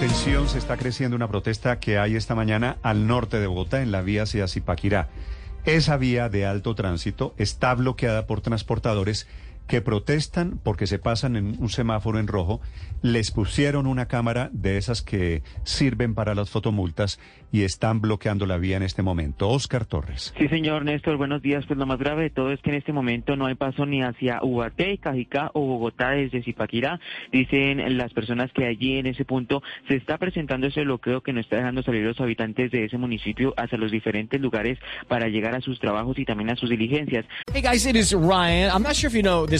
Tensión se está creciendo una protesta que hay esta mañana al norte de Bogotá en la vía hacia Zipaquirá. Esa vía de alto tránsito está bloqueada por transportadores que protestan porque se pasan en un semáforo en rojo, les pusieron una cámara de esas que sirven para las fotomultas y están bloqueando la vía en este momento. Oscar Torres. Sí, señor Néstor, buenos días. Pues lo más grave de todo es que en este momento no hay paso ni hacia Ubaté, Cajicá o Bogotá desde Zipaquirá. Dicen las personas que allí en ese punto se está presentando ese bloqueo que no está dejando salir los habitantes de ese municipio hacia los diferentes lugares para llegar a sus trabajos y también a sus diligencias. Hey guys, it is Ryan. I'm not sure if you know this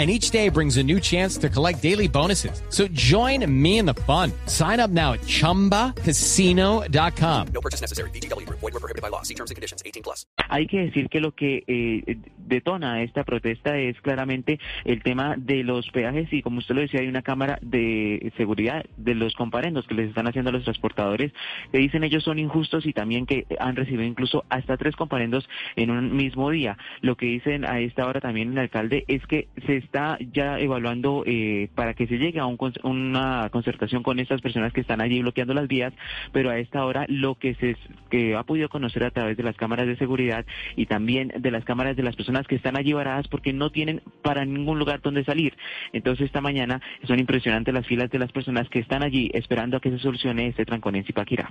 And each day brings a new chance to collect daily bonuses. So join me in the fun. Sign up now at chumbacasino.com. No purchase necessary. VGW Group. Void were prohibited by law. See terms and conditions. 18 plus. Hay que decir que lo que eh, detona esta protesta es claramente el tema de los peajes y como usted lo decía hay una cámara de seguridad de los comparendos que les están haciendo a los transportadores que dicen ellos son injustos y también que han recibido incluso hasta tres comparendos en un mismo día. Lo que dicen a esta hora también el alcalde es que se está ya evaluando eh, para que se llegue a un, una concertación con estas personas que están allí bloqueando las vías, pero a esta hora lo que se que ha podido conocer a través de las cámaras de seguridad y también de las cámaras de las personas que están allí varadas porque no tienen para ningún lugar donde salir. Entonces esta mañana son impresionantes las filas de las personas que están allí esperando a que se solucione este trancón en Zipaquirá.